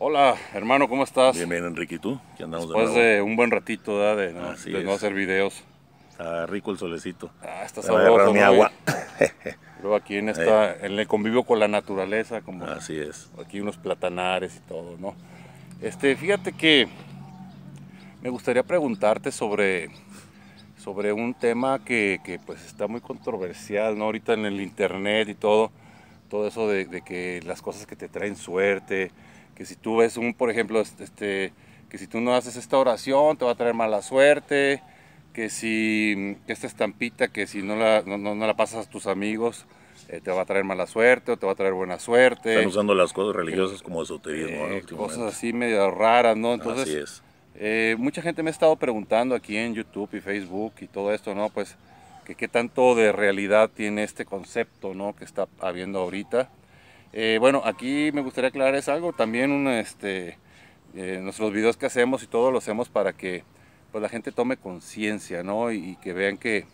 Hola, hermano, ¿cómo estás? Bien, bien, Enrique, ¿y tú? ¿Qué andamos Después de, de, un buen ratito ¿verdad? de, no, de no, hacer videos. Está rico el solecito. Ah, está sabroso. mi agua. Luego aquí en esta, en el convivio con la naturaleza, como Así es. Aquí unos platanares y todo, ¿no? Este, fíjate que me gustaría preguntarte sobre, sobre un tema que, que, pues está muy controversial, ¿no? Ahorita en el internet y todo, todo eso de, de, que las cosas que te traen suerte, que si tú ves un, por ejemplo, este, que si tú no haces esta oración te va a traer mala suerte, que si esta estampita, que si no la, no, no la pasas a tus amigos, eh, te va a traer mala suerte o te va a traer buena suerte. Están usando las cosas religiosas como esoterismo. Eh, cosas así medio raras, ¿no? Entonces, así es. Eh, mucha gente me ha estado preguntando aquí en YouTube y Facebook y todo esto, ¿no? Pues que qué tanto de realidad tiene este concepto, ¿no? Que está habiendo ahorita. Bueno, aquí me gustaría aclarar es algo, también un, este, nuestros videos que hacemos y todo lo hacemos para que pues la gente tome conciencia, ¿no? Y, que vean que,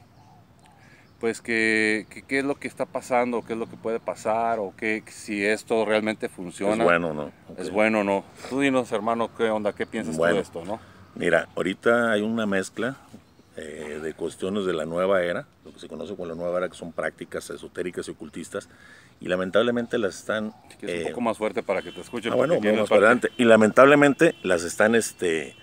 pues que, qué es lo que está pasando, qué es lo que puede pasar, o que si esto realmente funciona. Es bueno, ¿no? Es bueno, ¿no? Tú dinos, hermano, qué onda, qué piensas de esto, ¿no? Mira, ahorita hay una mezcla eh, de cuestiones de la nueva era, lo que se conoce como la nueva era, que son prácticas esotéricas y ocultistas, y lamentablemente las están... es un eh, poco más fuerte para que te escuchen. Ah, bueno, vamos adelante. Y lamentablemente las están, este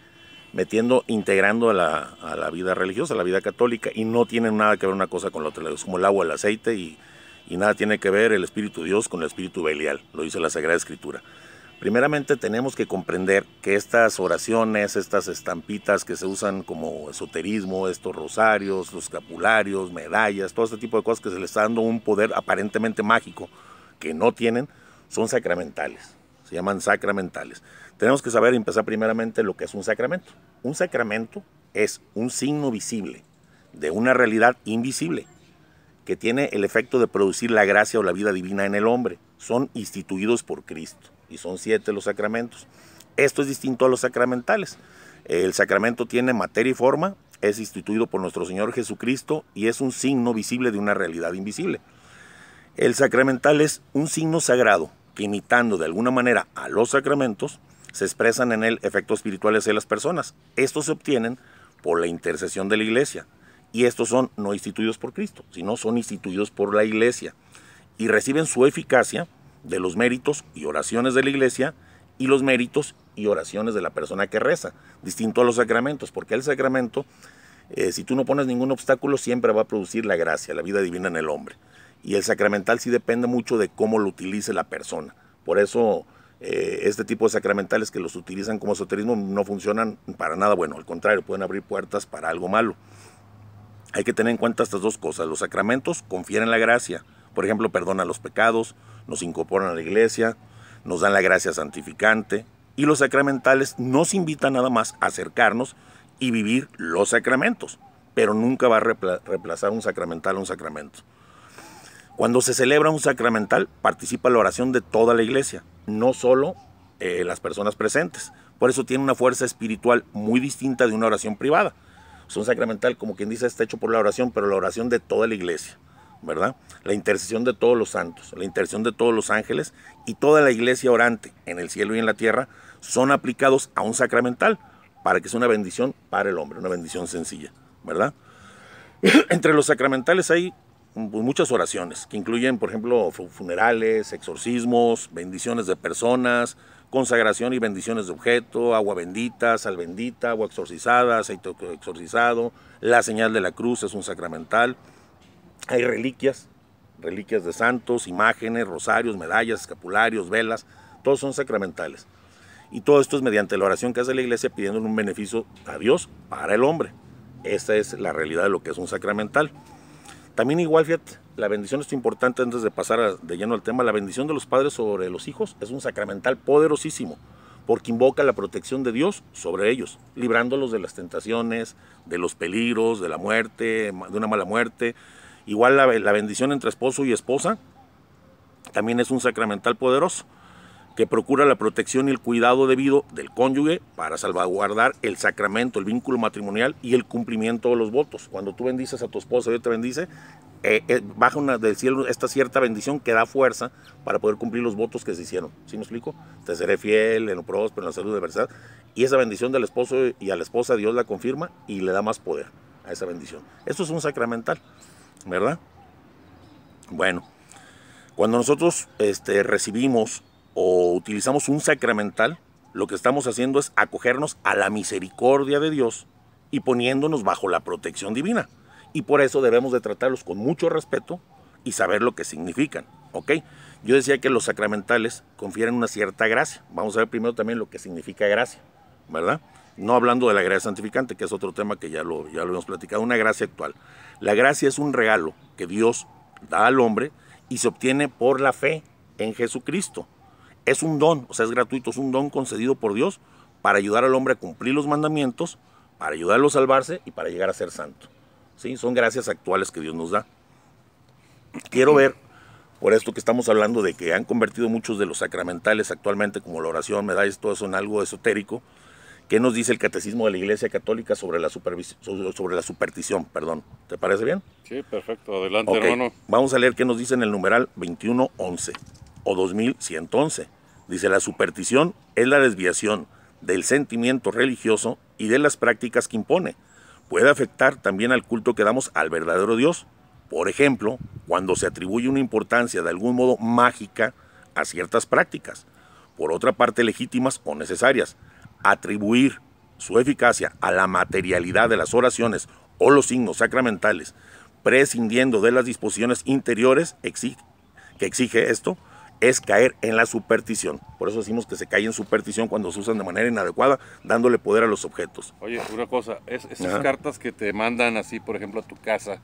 metiendo, integrando a la, a la, vida religiosa, a la vida católica, y no tienen nada que ver una cosa con la otra, es como el agua, el aceite, y, y nada tiene que ver el Espíritu de Dios con el Espíritu Belial, lo dice la Sagrada Escritura. Primeramente tenemos que comprender que estas oraciones, estas estampitas que se usan como esoterismo, estos rosarios, los escapularios, medallas, todo este tipo de cosas que se les está dando un poder aparentemente mágico que no tienen, son sacramentales, se llaman sacramentales. Tenemos que saber empezar primeramente lo que es un sacramento. Un sacramento es un signo visible de una realidad invisible que tiene el efecto de producir la gracia o la vida divina en el hombre. Son instituidos por Cristo y son siete los sacramentos. Esto es distinto a los sacramentales. El sacramento tiene materia y forma, es instituido por nuestro Señor Jesucristo y es un signo visible de una realidad invisible. El sacramental es un signo sagrado que imitando de alguna manera a los sacramentos, se expresan en él efectos espirituales de las personas. Estos se obtienen por la intercesión de la iglesia. Y estos son no instituidos por Cristo, sino son instituidos por la iglesia. Y reciben su eficacia de los méritos y oraciones de la iglesia y los méritos y oraciones de la persona que reza, distinto a los sacramentos, porque el sacramento, eh, si tú no pones ningún obstáculo, siempre va a producir la gracia, la vida divina en el hombre. Y el sacramental sí depende mucho de cómo lo utilice la persona. Por eso eh, este tipo de sacramentales que los utilizan como esoterismo no funcionan para nada bueno, al contrario, pueden abrir puertas para algo malo. Hay que tener en cuenta estas dos cosas. Los sacramentos confieren la gracia, por ejemplo, perdonan los pecados, nos incorporan a la iglesia, nos dan la gracia santificante, y los sacramentales nos invitan nada más a acercarnos y vivir los sacramentos, pero nunca va a reemplazar un sacramental a un sacramento. Cuando se celebra un sacramental, participa la oración de toda la iglesia, no solo eh, las personas presentes. Por eso tiene una fuerza espiritual muy distinta de una oración privada. Es un sacramental, como quien dice, está hecho por la oración, pero la oración de toda la iglesia, ¿verdad? La intercesión de todos los santos, la intercesión de todos los ángeles y toda la iglesia orante en el cielo y en la tierra son aplicados a un sacramental para que sea una bendición para el hombre, una bendición sencilla, ¿verdad? Entre los sacramentales hay pues, muchas oraciones, que incluyen, por ejemplo, funerales, exorcismos, bendiciones de personas, consagración y bendiciones de objeto, agua bendita, sal bendita, agua exorcizada, aceite exorcizado, la señal de la cruz es un sacramental. Hay reliquias, reliquias de santos, imágenes, rosarios, medallas, escapularios, velas, todos son sacramentales. Y todo esto es mediante la oración que hace la iglesia pidiendo un beneficio a Dios para el hombre. Esta es la realidad de lo que es un sacramental. También igual, la bendición es importante antes de pasar de lleno al tema, la bendición de los padres sobre los hijos es un sacramental poderosísimo, porque invoca la protección de Dios sobre ellos, librándolos de las tentaciones, de los peligros, de la muerte, de una mala muerte. Igual la, la bendición entre esposo y esposa también es un sacramental poderoso que procura la protección y el cuidado debido del cónyuge para salvaguardar el sacramento, el vínculo matrimonial y el cumplimiento de los votos. Cuando tú bendices a tu esposa Dios te bendice, eh, eh, baja una, del cielo esta cierta bendición que da fuerza para poder cumplir los votos que se hicieron. ¿Sí me explico? Te seré fiel en lo próspero, en la salud de verdad. Y esa bendición del esposo y a la esposa Dios la confirma y le da más poder a esa bendición. Esto es un sacramental, ¿verdad? Bueno, cuando nosotros este, recibimos o utilizamos un sacramental, lo que estamos haciendo es acogernos a la misericordia de Dios y poniéndonos bajo la protección divina y por eso debemos de tratarlos con mucho respeto y saber lo que significan, ¿ok? Yo decía que los sacramentales confieren una cierta gracia. Vamos a ver primero también lo que significa gracia, ¿verdad? No hablando de la gracia santificante, que es otro tema que ya lo, ya lo hemos platicado, una gracia actual. La gracia es un regalo que Dios da al hombre y se obtiene por la fe en Jesucristo. Es un don, o sea, es gratuito, es un don concedido por Dios para ayudar al hombre a cumplir los mandamientos, para ayudarlo a salvarse y para llegar a ser santo. Son gracias actuales que Dios nos da. Quiero ver, por esto que estamos hablando de que han convertido muchos de los sacramentales actualmente, como la oración, medallas, todo eso en algo esotérico, ¿qué nos dice el catecismo de la Iglesia Católica sobre la, sobre la superstición? Perdón, ¿te parece bien? Sí, perfecto, adelante hermano. Vamos a leer qué nos dice en el numeral 2111 o 2111. Dice, la superstición es la desviación del sentimiento religioso y de las prácticas que impone puede afectar también al culto que damos al verdadero Dios. Por ejemplo, cuando se atribuye una importancia de algún modo mágica a ciertas prácticas. Por otra parte, legítimas o necesarias. Atribuir su eficacia a la materialidad de las oraciones o los signos sacramentales, prescindiendo de las disposiciones interiores que exige esto, es caer en la superstición. Por eso decimos que se cae en superstición cuando se usan de manera inadecuada, dándole poder a los objetos. Oye, una cosa, esas cartas que te mandan así, por ejemplo, a tu casa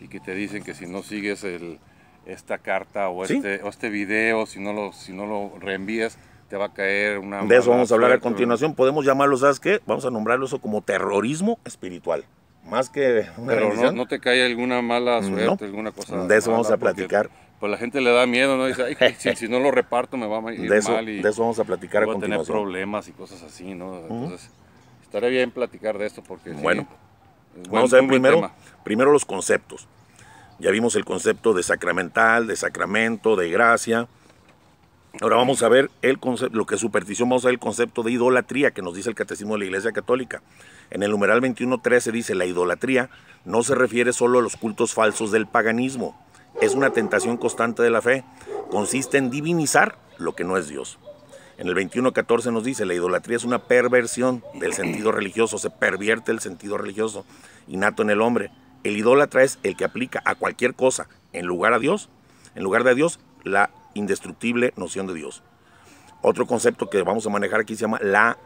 y que te dicen que si no sigues el, esta carta o, este, o este video, si no, lo, si no lo reenvías, te va a caer una... De eso vamos a hablar a continuación. Podemos llamarlo, ¿sabes qué? Vamos a nombrarlo eso como terrorismo espiritual. Más que una Pero no, te cae alguna mala suerte, alguna cosa. De eso vamos a platicar pues la gente le da miedo, ¿no? Dice, Ay, si, no lo reparto me va a ir de eso, mal y de eso vamos a platicar a, a tener problemas y cosas así, ¿no? Entonces, estaría bien platicar de esto porque Bueno, vamos a ver primero, primero los conceptos. Ya vimos el concepto de sacramental, de sacramento, de gracia. Ahora vamos a ver el concepto, lo que es superstición, vamos a ver el concepto de idolatría que nos dice el Catecismo de la Iglesia Católica. En el numeral 21.13 dice, la idolatría no se refiere solo a los cultos falsos del paganismo, es una tentación constante de la fe. Consiste en divinizar lo que no es Dios. En el 21.14 nos dice, la idolatría es una perversión del sentido religioso, se pervierte el sentido religioso innato en el hombre. El idólatra es el que aplica a cualquier cosa en lugar a Dios, en lugar de Dios, la indestructible noción de Dios. Otro concepto que vamos a manejar aquí se llama la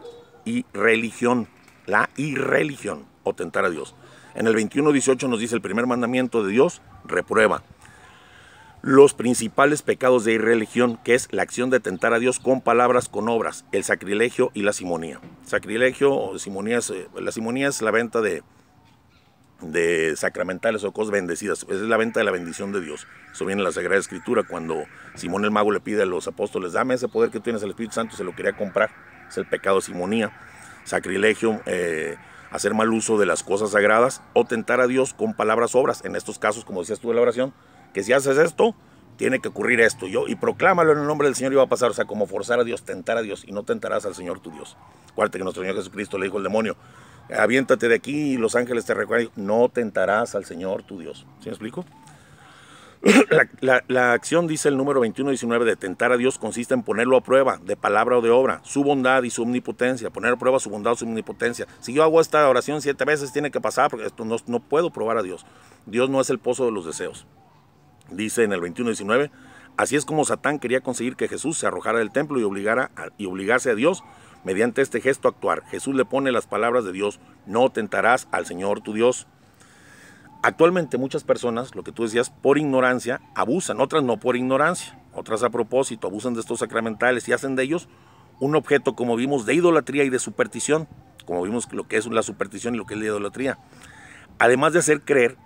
irreligión, la irreligión o tentar a Dios. En el 21.18 nos dice el primer mandamiento de Dios, reprueba los principales pecados de irreligión, que es la acción de tentar a Dios con palabras, con obras, el sacrilegio y la simonía. Sacrilegio o simonía, eh, la simonía es la venta de, de sacramentales o cosas bendecidas, es la venta de la bendición de Dios. Eso viene en la Sagrada Escritura cuando Simón el Mago le pide a los apóstoles, dame ese poder que tienes el Espíritu Santo, se lo quería comprar. Es el pecado de simonía. Sacrilegio, eh, hacer mal uso de las cosas sagradas o tentar a Dios con palabras, obras. En estos casos, como decías tú en la oración, que si haces esto, tiene que ocurrir esto. Yo, y proclámalo en el nombre del Señor y va a pasar. O sea, como forzar a Dios, tentar a Dios y no tentarás al Señor tu Dios. Acuérdate que nuestro Señor Jesucristo le dijo al demonio, aviéntate de aquí y los ángeles te recuerdan, no tentarás al Señor tu Dios. ¿Sí me explico? La, acción, dice el número 21-19, de tentar a Dios consiste en ponerlo a prueba, de palabra o de obra, su bondad y su omnipotencia, poner a prueba su bondad o su omnipotencia. Si yo hago esta oración siete veces, tiene que pasar, porque esto no, no puedo probar a Dios. Dios no es el pozo de los deseos. Dice en el 21.19, así es como Satán quería conseguir que Jesús se arrojara del templo y, obligara y obligase a Dios mediante este gesto actuar. Jesús le pone las palabras de Dios, no tentarás al Señor tu Dios. Actualmente muchas personas, lo que tú decías, por ignorancia, abusan, otras no por ignorancia, otras a propósito, abusan de estos sacramentales y hacen de ellos un objeto, como vimos, de idolatría y de superstición, como vimos lo que es la superstición y lo que es la idolatría. Además de hacer creer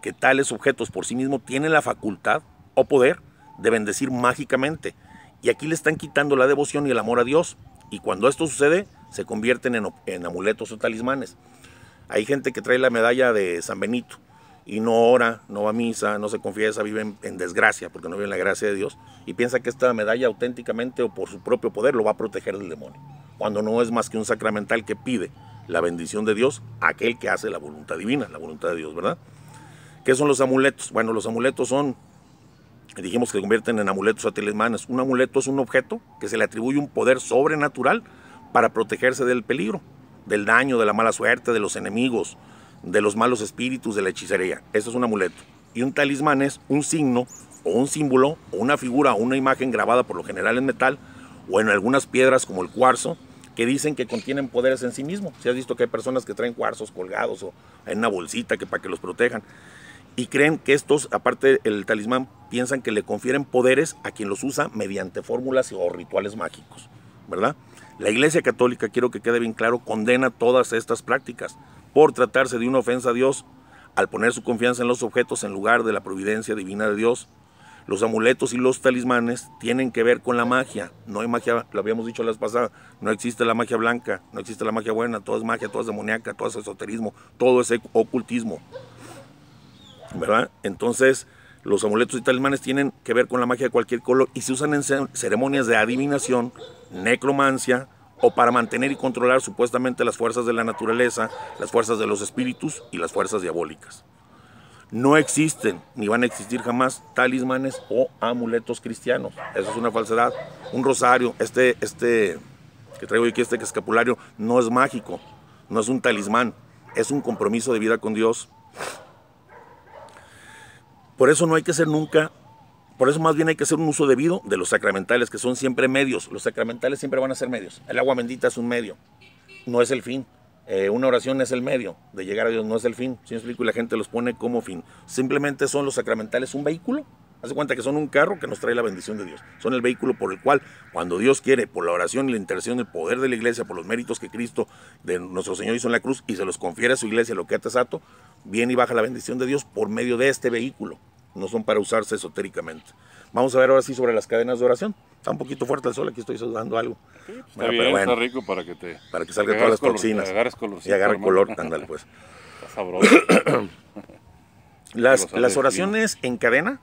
que tales objetos por sí mismos tienen la facultad o poder de bendecir mágicamente. Y aquí le están quitando la devoción y el amor a Dios. Y cuando esto sucede, se convierten en, amuletos o talismanes. Hay gente que trae la medalla de San Benito y no ora, no va a misa, no se confiesa, vive en, en, desgracia porque no vive en la gracia de Dios y piensa que esta medalla auténticamente o por su propio poder lo va a proteger del demonio, cuando no es más que un sacramental que pide la bendición de Dios a aquel que hace la voluntad divina, la voluntad de Dios, ¿verdad? ¿Qué son los amuletos? Bueno, los amuletos son, dijimos que se convierten en amuletos a talismanes. Un amuleto es un objeto que se le atribuye un poder sobrenatural para protegerse del peligro, del daño, de la mala suerte, de los enemigos, de los malos espíritus, de la hechicería. Eso es un amuleto. Y un talismán es un signo o un símbolo o una figura o una imagen grabada por lo general en metal o en algunas piedras como el cuarzo que dicen que contienen poderes en sí mismos. Si has visto que hay personas que traen cuarzos colgados o en una bolsita que para que los protejan y creen que estos, aparte del talismán, piensan que le confieren poderes a quien los usa mediante fórmulas o rituales mágicos, ¿verdad? La Iglesia Católica, quiero que quede bien claro, condena todas estas prácticas por tratarse de una ofensa a Dios al poner su confianza en los objetos en lugar de la providencia divina de Dios. Los amuletos y los talismanes tienen que ver con la magia. No hay magia, lo habíamos dicho la vez pasada, no existe la magia blanca, no existe la magia buena, todo es magia, todo es demoníaca, todo es esoterismo, todo es ocultismo. Entonces, los amuletos y talismanes tienen que ver con la magia de cualquier color y se usan en ceremonias de adivinación, necromancia o para mantener y controlar supuestamente las fuerzas de la naturaleza, las fuerzas de los espíritus y las fuerzas diabólicas. No existen ni van a existir jamás talismanes o amuletos cristianos. Eso es una falsedad. Un rosario, este, este que traigo aquí, este escapulario, no es mágico, no es un talismán, es un compromiso de vida con Dios por eso no hay que ser nunca, por eso más bien hay que hacer un uso debido de los sacramentales, que son siempre medios. Los sacramentales siempre van a ser medios. El agua bendita es un medio, no es el fin. Eh, una oración es el medio de llegar a Dios, no es el fin. Si explico, y la gente los pone como fin. Simplemente son los sacramentales un vehículo. Hace cuenta que son un carro que nos trae la bendición de Dios. Son el vehículo por el cual, cuando Dios quiere, por la oración y la intercesión, el poder de la iglesia, por los méritos que Cristo de nuestro Señor hizo en la cruz y se los confiere a su iglesia, lo que ha sato, viene y baja la bendición de Dios por medio de este vehículo. No son para usarse esotéricamente. Vamos a ver ahora sí sobre las cadenas de oración. Está un poquito fuerte el sol, aquí estoy sudando algo. Pues, está bien, está rico para que te... Para que salgan todas las toxinas. y agarre color, ándale pues. Está sabroso. las, las oraciones en cadena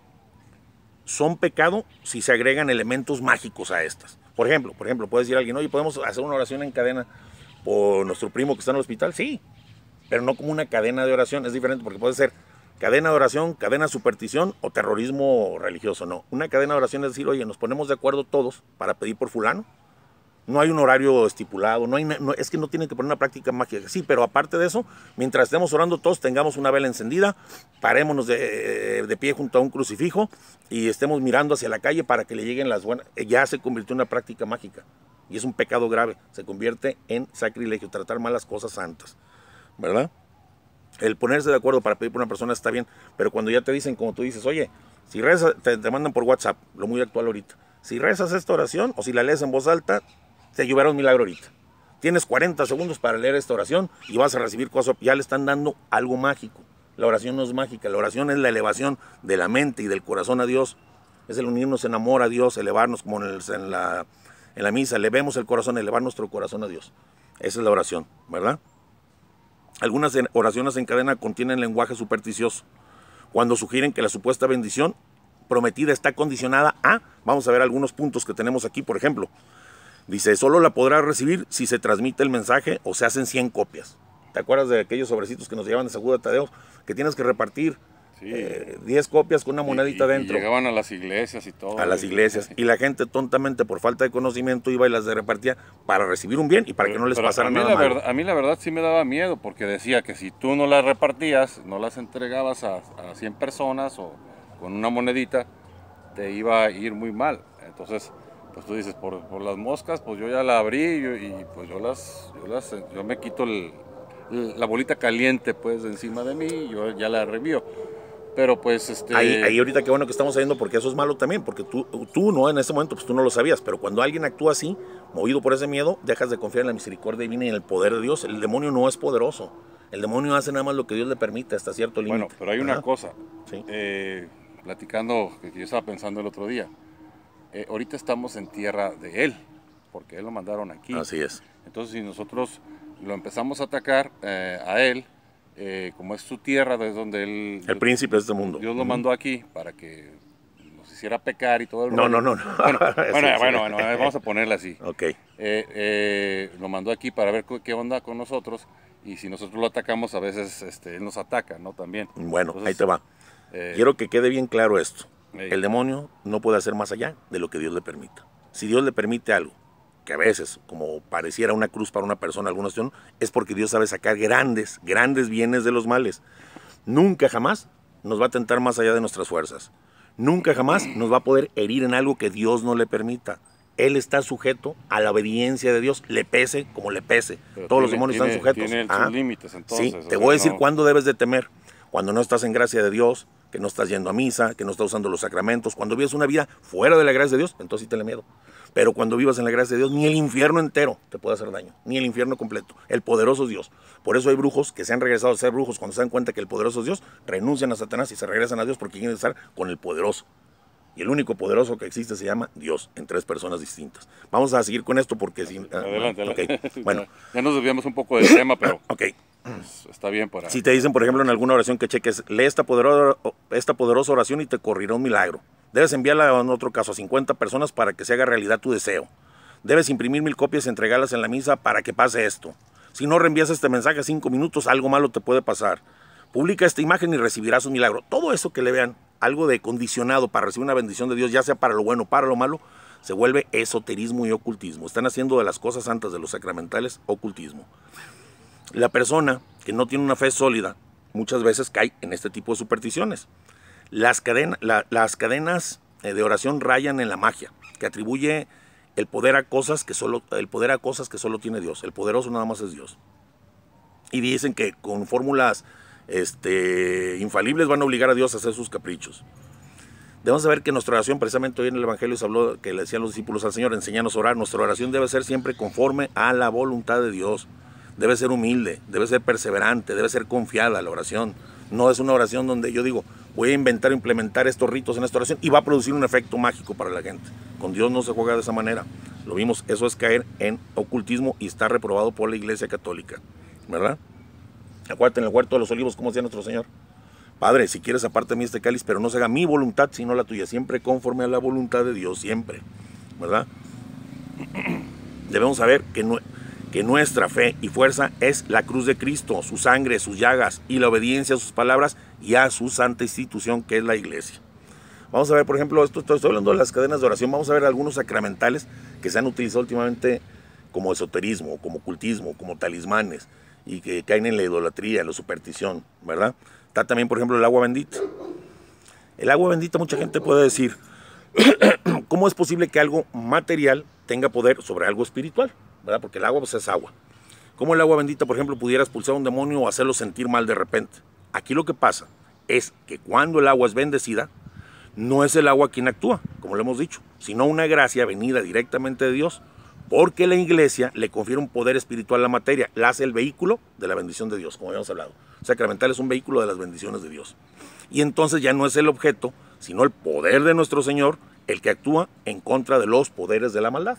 son pecado si se agregan elementos mágicos a estas. Por ejemplo, por ejemplo, puede decir alguien, oye, ¿podemos hacer una oración en cadena por nuestro primo que está en el hospital? Sí, pero no como una cadena de oración, es diferente porque puede ser cadena de oración, cadena de superstición o terrorismo religioso, no. Una cadena de oración es decir, oye, nos ponemos de acuerdo todos para pedir por fulano. No hay un horario estipulado, no hay, es que no tienen que poner una práctica mágica. Sí, pero aparte de eso, mientras estemos orando todos, tengamos una vela encendida, parémonos de, de pie junto a un crucifijo y estemos mirando hacia la calle para que le lleguen las buenas. Ya se convirtió en una práctica mágica y es un pecado grave, se convierte en sacrilegio, tratar malas cosas santas. ¿verdad? El ponerse de acuerdo para pedir por una persona está bien, pero cuando ya te dicen, como tú dices, oye, si rezas, te, mandan por WhatsApp, lo muy actual ahorita, si rezas esta oración o si la lees en voz alta, te llevará un milagro ahorita. Tienes 40 segundos para leer esta oración y vas a recibir cosas, ya le están dando algo mágico. La oración no es mágica, la oración es la elevación de la mente y del corazón a Dios. Es el unirnos en amor a Dios, elevarnos como en, en, la, en la misa, elevemos el corazón, elevar nuestro corazón a Dios. Esa es la oración, ¿verdad? Algunas oraciones en cadena contienen lenguaje supersticioso, cuando sugieren que la supuesta bendición prometida está condicionada a, vamos a ver algunos puntos que tenemos aquí, por ejemplo, dice, solo la podrá recibir si se transmite el mensaje o se hacen 100 copias. ¿Te acuerdas de aquellos sobrecitos que nos llevaban de Seguro de Tadeo? Que tienes que repartir 10 eh, copias con una monedita dentro. llegaban a las iglesias y todo. A las iglesias. Y la gente tontamente, por falta de conocimiento, iba y las repartía para recibir un bien y para que no les pasara nada mal. a mí la verdad sí me daba miedo, porque decía que si tú no las repartías, no las entregabas a, a 100 personas o con una monedita, te iba a ir muy mal. Entonces, pues tú dices, por, por las moscas, pues yo ya la abrí y, pues yo las, yo las, yo me quito la bolita caliente pues encima de mí y yo ya la reenvío. Pero pues este... Ahí, ahorita qué bueno que estamos sabiendo porque eso es malo también, porque tú, tú no, en ese momento pues tú no lo sabías, pero cuando alguien actúa así, movido por ese miedo, dejas de confiar en la misericordia divina y en el poder de Dios. El demonio no es poderoso. El demonio hace nada más lo que Dios le permite hasta cierto límite. Bueno, pero hay una cosa. Eh, platicando, que yo estaba pensando el otro día. Eh, ahorita estamos en tierra de Él, porque Él lo mandaron aquí. Así es. Entonces, si nosotros lo empezamos a atacar eh, a Él, eh, como es su tierra, desde donde él... El príncipe de este mundo. Dios lo mandó aquí para que nos hiciera pecar y todo el No, no, no, no. Bueno, bueno, Sí, sí. bueno, bueno, vamos a ponerla así. Ok. Eh, lo mandó aquí para ver qué- onda con nosotros y si nosotros lo atacamos a veces este, él nos ataca, ¿no? También. Bueno, Entonces, ahí te va. Quiero que quede bien claro esto. El demonio no puede hacer más allá de lo que Dios le permita. Si Dios le permite algo, que a veces, como pareciera una cruz para una persona, alguna situación, es porque Dios sabe sacar grandes, grandes bienes de los males. Nunca jamás nos va a tentar más allá de nuestras fuerzas. Nunca jamás nos va a poder herir en algo que Dios no le permita. Él está sujeto a la obediencia de Dios, le pese como le pese. pero Todos los demonios tiene- están sujetos. Tiene sus límites, entonces. Sí, te voy a decir no- cuándo debes de temer. Cuando no estás en gracia de Dios, que no estás yendo a misa, que no estás usando los sacramentos. Cuando vives una vida fuera de la gracia de Dios, entonces sí tenle miedo. Pero cuando vivas en la gracia de Dios, ni el infierno entero te puede hacer daño, ni el infierno completo. El poderoso es Dios. Por eso hay brujos que se han regresado a ser brujos cuando se dan cuenta que el poderoso es Dios, renuncian a Satanás y se regresan a Dios porque quieren estar con el poderoso. Y el único poderoso que existe se llama Dios, en tres personas distintas. Vamos a seguir con esto porque si... ah, Adelante, ok. adelante. Bueno, Ya nos desviamos un poco del tema, pero ok. Pues, está bien para... Si te dicen, por ejemplo, en alguna oración que cheques, lee esta poderosa, esta poderosa oración y te correrá un milagro. Debes enviarla en otro caso a 50 personas para que se haga realidad tu deseo. Debes imprimir mil copias y entregarlas en la misa para que pase esto. Si no reenvías este mensaje a cinco minutos, algo malo te puede pasar. Publica esta imagen y recibirás un milagro. Todo eso que le vean, algo de condicionado para recibir una bendición de Dios, ya sea para lo bueno o para lo malo, se vuelve esoterismo y ocultismo. Están haciendo de las cosas santas de los sacramentales ocultismo. La persona que no tiene una fe sólida muchas veces cae en este tipo de supersticiones. Las, cadena- la- las cadenas eh, de oración rayan en la magia, que atribuye el poder a cosas que solo el poder a cosas que solo tiene Dios. El poderoso nada más es Dios. Y dicen que con fórmulas este, infalibles van a obligar a Dios a hacer sus caprichos. Debemos saber que nuestra oración, precisamente hoy en el Evangelio se habló que le decían los discípulos al Señor, enseñanos a orar. Nuestra oración debe ser siempre conforme a la voluntad de Dios. Debe ser humilde, debe ser perseverante, debe ser confiada la oración. No es una oración donde yo digo, voy a inventar implementar estos ritos en esta oración y va a producir un efecto mágico para la gente. Con Dios no se juega de esa manera. Lo vimos, eso es caer en ocultismo y está reprobado por la Iglesia Católica. ¿Verdad? Acuérdate en el huerto de los olivos, como decía nuestro Señor. Padre, si quieres aparte de mí este cáliz, pero no se haga mi voluntad, sino la tuya, siempre conforme a la voluntad de Dios, siempre, ¿verdad? Debemos saber que, nue- que nuestra fe y fuerza es la cruz de Cristo, su sangre, sus llagas y la obediencia a sus palabras y a su santa institución que es la iglesia. Vamos a ver, por ejemplo, esto estoy hablando de las cadenas de oración, vamos a ver algunos sacramentales que se han utilizado últimamente como esoterismo, como ocultismo, como talismanes y que caen en la idolatría, en la superstición, ¿verdad? Está también, por ejemplo, el agua bendita. El agua bendita, mucha gente puede decir, ¿cómo es posible que algo material tenga poder sobre algo espiritual? Porque el agua pues, es agua. ¿Cómo el agua bendita, por ejemplo, pudiera expulsar a un demonio o hacerlo sentir mal de repente? Aquí lo que pasa es que cuando el agua es bendecida, no es el agua quien actúa, como lo hemos dicho, sino una gracia venida directamente de Dios, porque la iglesia le confiere un poder espiritual a la materia, la hace el vehículo de la bendición de Dios, como habíamos hablado. Sacramental es un vehículo de las bendiciones de Dios. Y entonces ya no es el objeto, sino el poder de nuestro Señor, el que actúa en contra de los poderes de la maldad.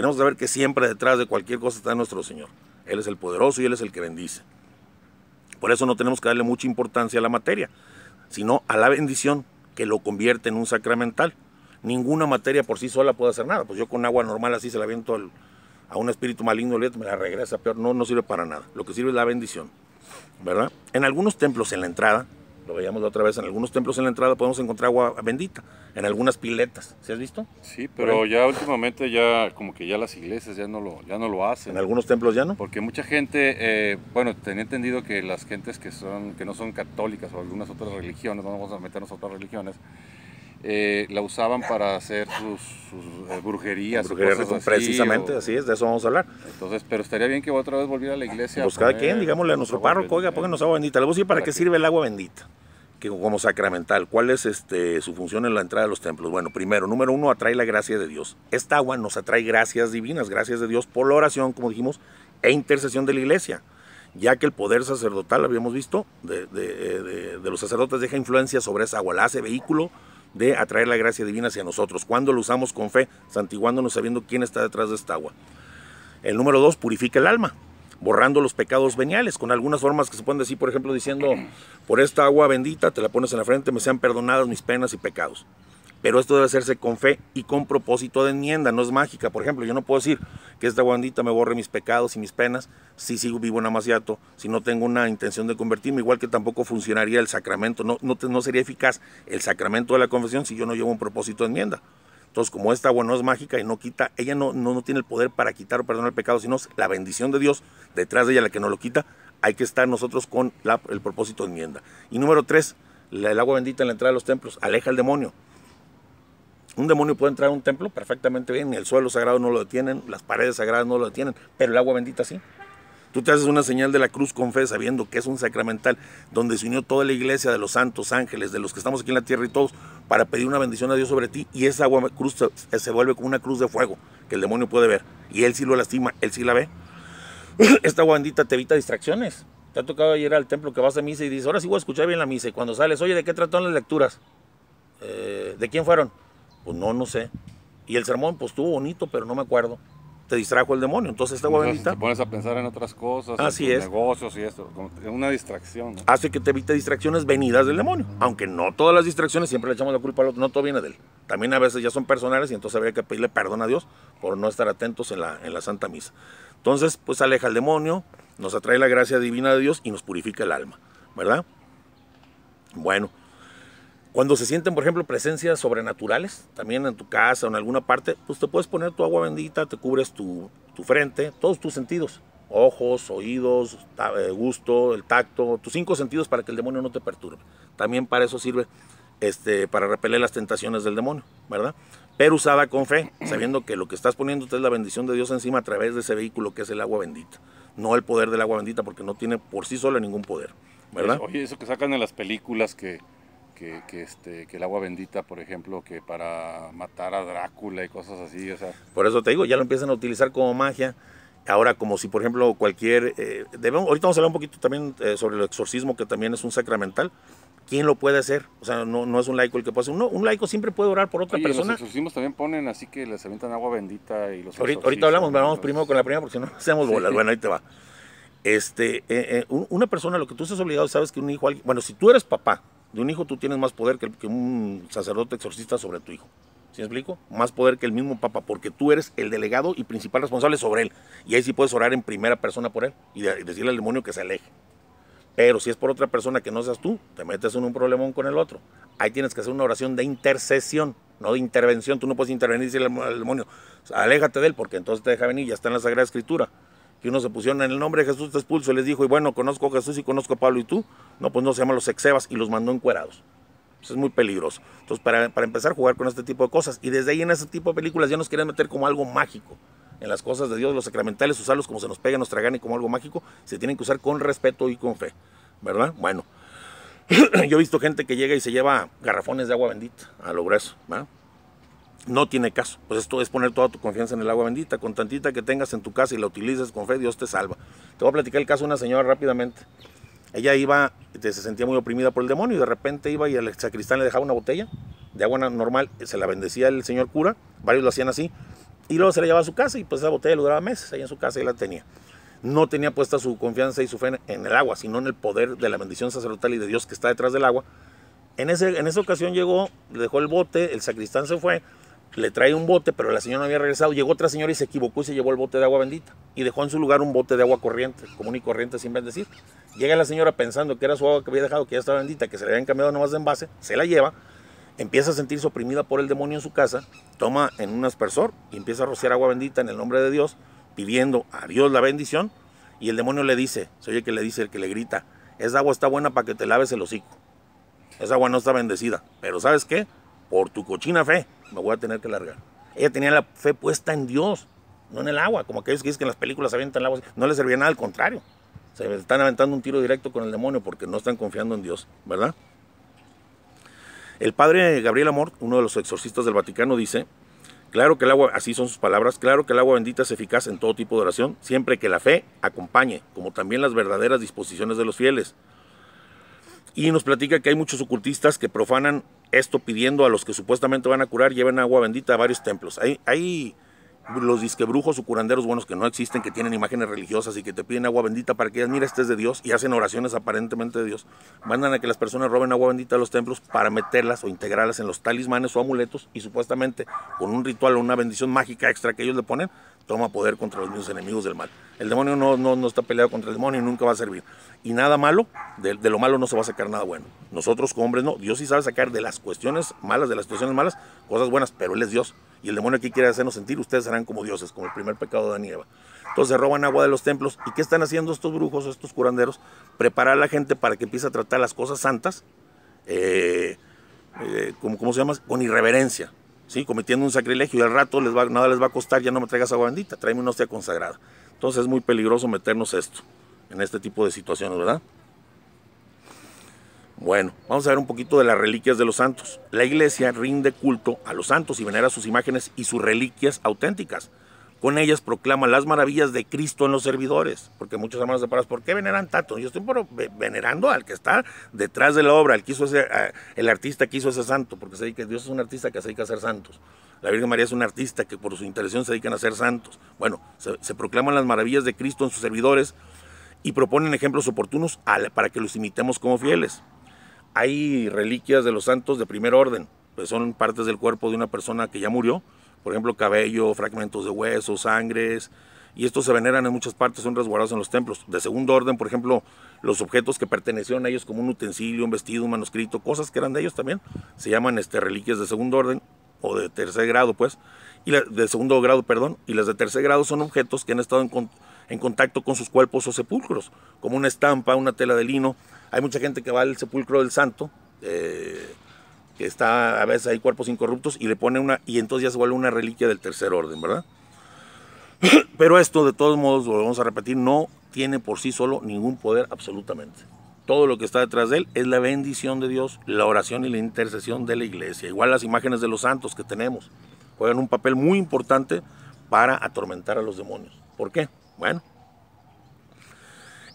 Tenemos que saber que siempre detrás de cualquier cosa está nuestro Señor. Él es el poderoso y Él es el que bendice. Por eso no tenemos que darle mucha importancia a la materia, sino a la bendición que lo convierte en un sacramental. Ninguna materia por sí sola puede hacer nada. Pues yo con agua normal así se la viento a un espíritu maligno, me la regresa peor. No, no sirve para nada. Lo que sirve es la bendición. ¿Verdad? En algunos templos en la entrada, lo veíamos la otra vez, en algunos templos en la entrada podemos encontrar agua bendita. En algunas piletas. ¿Sí has visto? Sí, pero ya últimamente ya como que ya las iglesias ya no lo, ya no lo hacen. En algunos templos ya no. Porque mucha gente, eh, bueno, tenía entendido que las gentes que, son, que no son católicas o algunas otras religiones, no vamos a meternos a otras religiones, eh, la usaban para hacer sus, sus, eh, brujerías. o Brujería, cosas así, precisamente, o- así es, de eso vamos a hablar. Entonces, pero estaría bien que otra vez volviera a la iglesia. Pues cada quien, digámosle a nuestro párroco, oiga, pónganos agua bendita. Le voy a decir para Para qué sirve el agua bendita, que como sacramental. ¿Cuál es este, su función en la entrada de los templos? Bueno, primero, número uno, atrae la gracia de Dios. Esta agua nos atrae gracias divinas, gracias de Dios por la oración, como dijimos, e intercesión de la iglesia. Ya que el poder sacerdotal, habíamos visto, de, de- de- de los sacerdotes deja influencia sobre esa agua, la hace vehículo de atraer la gracia divina hacia nosotros. Cuando lo usamos con fe, santiguándonos sabiendo quién está detrás de esta agua. El número dos, purifica el alma. borrando los pecados veniales, con algunas formas que se pueden decir, por ejemplo, diciendo, por esta agua bendita te la pones en la frente, me sean perdonadas mis penas y pecados. Pero esto debe hacerse con fe y con propósito de enmienda, no es mágica. Por ejemplo, yo no puedo decir que esta agua bendita me borre mis pecados y mis penas si sigo vivo en Amaciato, si no tengo una intención de convertirme, igual que tampoco funcionaría el sacramento, no, no, no sería eficaz el sacramento de la confesión si yo no llevo un propósito de enmienda. Entonces, como esta agua no es mágica y no quita, ella no, no, tiene el poder para quitar o perdonar el pecado, sino la bendición de Dios detrás de ella la que nos lo quita, hay que estar nosotros con el propósito de enmienda. Y número tres, el agua bendita en la entrada de los templos aleja al demonio. Un demonio puede entrar a un templo perfectamente bien, el suelo sagrado no lo detienen, las paredes sagradas no lo detienen, pero el agua bendita sí. Tú te haces una señal de la cruz con fe, sabiendo que es un sacramental donde se unió toda la iglesia de los santos ángeles, de los que estamos aquí en la tierra y todos, para pedir una bendición a Dios sobre ti. Y esa agua cruz se, vuelve como una cruz de fuego que el demonio puede ver. Y él sí lo lastima, él sí la ve. Esta agua bendita te evita distracciones. Te ha tocado ir al templo que vas a misa y dices, ahora sí voy a escuchar bien la misa. Y cuando sales, oye, ¿de qué trataron las lecturas? Eh, ¿De quién fueron? Pues no, no sé. Y el sermón, pues estuvo bonito, pero no me acuerdo te distrajo el demonio. Entonces esta agua bendita... Te pones a pensar en otras cosas, Así en es. negocios y esto, una distracción. Hace que te evite distracciones venidas del demonio. Aunque no todas las distracciones siempre le echamos la culpa al otro, no todo viene de él. También a veces ya son personales y entonces habría que pedirle perdón a Dios por no estar atentos en la, en la Santa Misa. Entonces, pues aleja al demonio, nos atrae la gracia divina de Dios y nos purifica el alma, ¿verdad? Bueno, cuando se sienten, por ejemplo, presencias sobrenaturales, también en tu casa o en alguna parte, pues te puedes poner tu agua bendita, te cubres tu, frente, todos tus sentidos, ojos, oídos, eh, gusto, el tacto, tus cinco sentidos para que el demonio no te perturbe. También para eso sirve, este, para repeler las tentaciones del demonio, ¿verdad? Pero usada con fe, sabiendo que lo que estás poniéndote es la bendición de Dios encima a través de ese vehículo que es el agua bendita, no el poder del agua bendita, porque no tiene por sí sola ningún poder, ¿verdad? Oye, eso que sacan en las películas que que, este, que el agua bendita, por ejemplo, que para matar a Drácula y cosas así. O sea. Por eso te digo, ya lo empiezan a utilizar como magia. Ahora, como si, por ejemplo, cualquier... Eh, debemos, ahorita vamos a hablar un poquito también eh, sobre el exorcismo, que también es un sacramental. ¿Quién lo puede hacer? O sea, no, no es un laico el que puede hacer. un laico siempre puede orar por otra persona. Los exorcismos también ponen así que les avientan agua bendita y los Ahorita, ahorita hablamos, vamos primero con la primera porque si no hacemos bolas. Bueno, ahí te va. Este, eh, una persona, lo que tú estás obligado, sabes que un hijo, bueno, si tú eres papá de un hijo tú tienes más poder que, un sacerdote exorcista sobre tu hijo. ¿Sí me explico? Más poder que el mismo papa, porque tú eres el delegado y principal responsable sobre él. Y ahí sí puedes orar en primera persona por él y, decirle al demonio que se aleje. Pero si es por otra persona que no seas tú, te metes en un problemón con el otro. Ahí tienes que hacer una oración de intercesión, no de intervención. Tú no puedes intervenir y decirle al demonio, aléjate de él, porque entonces te deja venir, ya está en la Sagrada Escritura que uno se pusieron en el nombre de Jesús te expulso, y les dijo, y bueno, conozco a Jesús y conozco a Pablo y tú, no, pues no se llaman los exebas y los mandó encuerados. Eso es muy peligroso. Entonces, para, para, empezar a jugar con este tipo de cosas, y desde ahí en ese tipo de películas ya nos quieren meter como algo mágico. En las cosas de Dios, los sacramentales, usarlos como se nos pega, nuestra gana y como algo mágico, se tienen que usar con respeto y con fe. ¿Verdad? Bueno, yo he visto gente que llega y se lleva garrafones de agua bendita a lo grueso. ¿verdad? No tiene caso. Pues esto es poner toda tu confianza en el agua bendita. Con tantita que tengas en tu casa y la utilices con fe, Dios te salva. Te voy a platicar el caso de una señora rápidamente. Ella iba, se sentía muy oprimida por el demonio y de repente iba y el sacristán le dejaba una botella de agua normal, se la bendecía el señor cura, varios lo hacían así, y luego se la llevaba a su casa y pues esa botella le duraba meses ahí en su casa y la tenía. No tenía puesta su confianza y su fe en el agua, sino en el poder de la bendición sacerdotal y de Dios que está detrás del agua. En, ese, en esa ocasión llegó, le dejó el bote, el sacristán se fue, le trae un bote, pero la señora no había regresado. Llegó otra señora y se equivocó y se llevó el bote de agua bendita. Y dejó en su lugar un bote de agua corriente, común y corriente sin bendecir. Llega la señora pensando que era su agua que había dejado, que ya estaba bendita, que se le habían cambiado nomás de envase, se la lleva, empieza a sentirse oprimida por el demonio en su casa, toma en un aspersor y empieza a rociar agua bendita en el nombre de Dios, pidiendo a Dios la bendición. Y el demonio le dice, se oye que le dice el que le grita, esa agua está buena para que te laves el hocico. Esa agua no está bendecida. Pero ¿sabes qué? Por tu cochina fe, me voy a tener que largar. Ella tenía la fe puesta en Dios, no en el agua, como aquellos que dicen que en las películas avientan el agua, no le servía nada, al contrario. Se están aventando un tiro directo con el demonio porque no están confiando en Dios, ¿verdad? El padre Gabriel Amor, uno de los exorcistas del Vaticano, dice, claro que el agua, así son sus palabras, claro que el agua bendita es eficaz en todo tipo de oración, siempre que la fe acompañe, como también las verdaderas disposiciones de los fieles. Y nos platica que hay muchos ocultistas que profanan esto pidiendo a los que supuestamente van a curar, lleven agua bendita a varios templos. Hay, hay los disquebrujos o curanderos buenos que no existen, que tienen imágenes religiosas y que te piden agua bendita para que ellas, mira, este es de Dios y hacen oraciones aparentemente de Dios, mandan a que las personas roben agua bendita a los templos para meterlas o integrarlas en los talismanes o amuletos y supuestamente con un ritual o una bendición mágica extra que ellos le ponen, toma poder contra los mismos enemigos del mal. El demonio no, no, no está peleado contra el demonio y nunca va a servir. Y nada malo, de, lo malo no se va a sacar nada bueno. Nosotros como hombres no, Dios sí sabe sacar de las cuestiones malas, de las situaciones malas, cosas buenas, pero Él es Dios. Y el demonio aquí quiere hacernos sentir, ustedes serán como dioses, como el primer pecado de Adán. Entonces roban agua de los templos. ¿Y qué están haciendo estos brujos, estos curanderos? Preparar a la gente para que empiece a tratar las cosas santas, eh, eh, ¿cómo, ¿cómo, se llama? Con irreverencia, ¿sí? cometiendo un sacrilegio. Y al rato les va, nada les va a costar, ya no me traigas agua bendita, tráeme una hostia consagrada. Entonces es muy peligroso meternos esto, en este tipo de situaciones, ¿verdad? Bueno, vamos a ver un poquito de las reliquias de los santos. La iglesia rinde culto a los santos y venera sus imágenes y sus reliquias auténticas. Con ellas proclama las maravillas de Cristo en los servidores. Porque muchos hermanos separados, ¿por qué veneran tanto? Yo estoy venerando al que está detrás de la obra, al que hizo el artista que hizo ese santo, porque se dedica, Dios es un artista que se dedica a ser santos. La Virgen María es un artista que por su intención se dedican a ser santos. Bueno, se, se proclaman las maravillas de Cristo en sus servidores y proponen ejemplos oportunos para que los imitemos como fieles hay reliquias de los santos de primer orden, pues son partes del cuerpo de una persona que ya murió, por ejemplo, cabello, fragmentos de hueso, sangres, y estos se veneran en muchas partes, son resguardados en los templos. De segundo orden, por ejemplo, los objetos que pertenecieron a ellos, como un utensilio, un vestido, un manuscrito, cosas que eran de ellos también, se llaman este, reliquias de segundo orden o de tercer grado, pues, y de segundo grado, perdón, y las de tercer grado son objetos que han estado en, en contacto con sus cuerpos o sepulcros, como una estampa, una tela de lino, hay mucha gente que va al sepulcro del santo, eh, que está, a veces hay cuerpos incorruptos, y le pone una, y entonces ya se vuelve una reliquia del tercer orden, ¿verdad? Pero esto, de todos modos, lo vamos a repetir, no tiene por sí solo ningún poder absolutamente. Todo lo que está detrás de él es la bendición de Dios, la oración y la intercesión de la iglesia. Igual las imágenes de los santos que tenemos juegan un papel muy importante para atormentar a los demonios. ¿Por qué? Bueno,